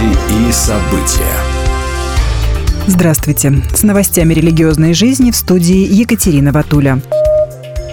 Новости и события. Здравствуйте. С новостями религиозной жизни в студии Екатерина Ватуля.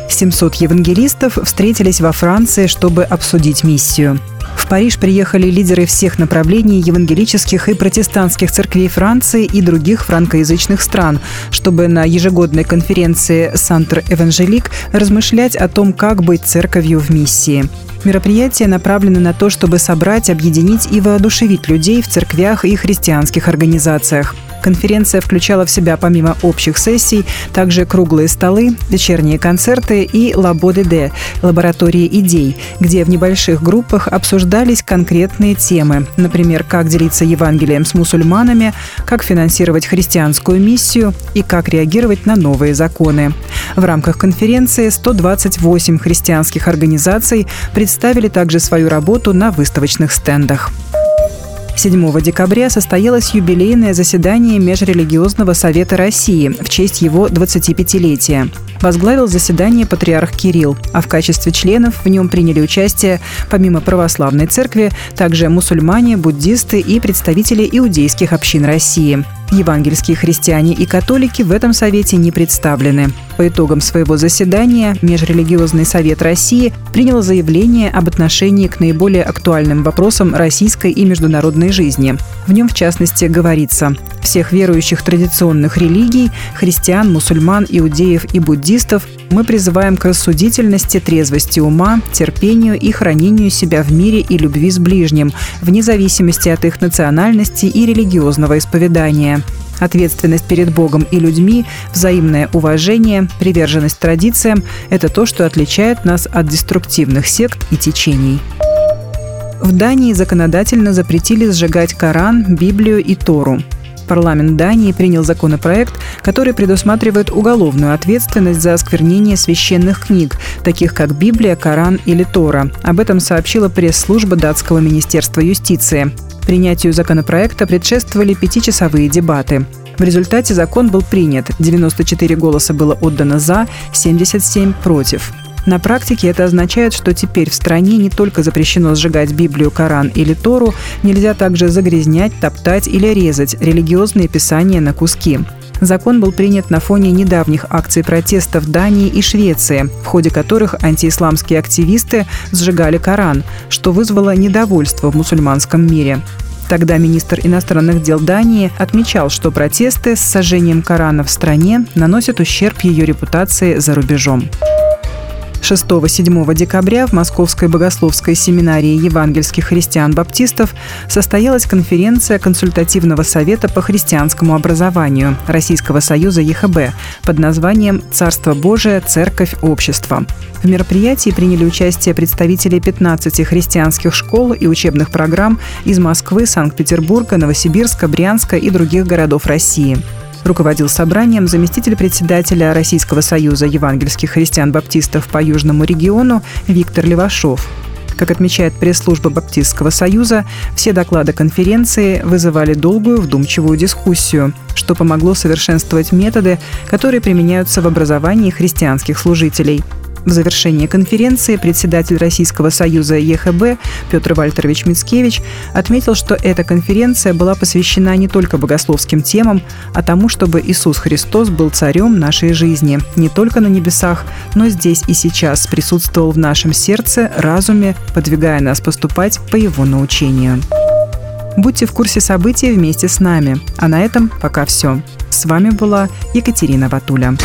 700 евангелистов встретились во Франции, чтобы обсудить миссию. В Париж приехали лидеры всех направлений евангелических и протестантских церквей Франции и других франкоязычных стран, чтобы на ежегодной конференции «Сантр Эванжелик» размышлять о том, как быть церковью в миссии. Мероприятие направлено на то, чтобы собрать, объединить и воодушевить людей в церквях и христианских организациях – Конференция включала в себя помимо общих сессий также круглые столы, вечерние концерты и «Лабо-де-де» – лаборатории идей, где в небольших группах обсуждались конкретные темы, например, как делиться Евангелием с мусульманами, как финансировать христианскую миссию и как реагировать на новые законы. В рамках конференции 128 христианских организаций представили также свою работу на выставочных стендах. 7 декабря состоялось юбилейное заседание Межрелигиозного совета России в честь его 25-летия. Возглавил заседание патриарх Кирилл, а в качестве членов в нем приняли участие, помимо православной церкви, также мусульмане, буддисты и представители иудейских общин России. Евангельские христиане и католики в этом совете не представлены. По итогам своего заседания Межрелигиозный совет России принял заявление об отношении к наиболее актуальным вопросам российской и международной жизни. В нем, в частности, говорится всех верующих традиционных религий – христиан, мусульман, иудеев и буддистов – мы призываем к рассудительности, трезвости ума, терпению и хранению себя в мире и любви с ближним, вне зависимости от их национальности и религиозного исповедания. Ответственность перед Богом и людьми, взаимное уважение, приверженность традициям – это то, что отличает нас от деструктивных сект и течений. В Дании законодательно запретили сжигать Коран, Библию и Тору. Парламент Дании принял законопроект, который предусматривает уголовную ответственность за осквернение священных книг, таких как Библия, Коран или Тора. Об этом сообщила пресс-служба датского министерства юстиции. Принятию законопроекта предшествовали пятичасовые дебаты. В результате закон был принят. 94 голоса было отдано «за», 77 «против». На практике это означает, что теперь в стране не только запрещено сжигать Библию, Коран или Тору, нельзя также загрязнять, топтать или резать религиозные писания на куски. Закон был принят на фоне недавних акций протеста в Дании и Швеции, в ходе которых антиисламские активисты сжигали Коран, что вызвало недовольство в мусульманском мире. Тогда министр иностранных дел Дании отмечал, что протесты с сожжением Корана в стране наносят ущерб ее репутации за рубежом. 6-7 декабря в Московской богословской семинарии евангельских христиан-баптистов состоялась конференция Консультативного совета по христианскому образованию Российского союза ЕХБ под названием «Царство Божие. Церковь. Общество». В мероприятии приняли участие представители 15 христианских школ и учебных программ из Москвы, Санкт-Петербурга, Новосибирска, Брянска и других городов России. Руководил собранием заместитель председателя Российского союза евангельских христиан-баптистов по Южному региону Виктор Левашов. Как отмечает пресс-служба Баптистского союза, все доклады конференции вызывали долгую вдумчивую дискуссию, что помогло совершенствовать методы, которые применяются в образовании христианских служителей – в завершении конференции председатель Российского союза ЕХБ Петр Вальтерович Мицкевич отметил, что эта конференция была посвящена не только богословским темам, а тому, чтобы Иисус Христос был царем нашей жизни, не только на небесах, но здесь и сейчас присутствовал в нашем сердце, разуме, подвигая нас поступать по его научению. Будьте в курсе событий вместе с нами. А на этом пока все. С вами была Екатерина Ватуля.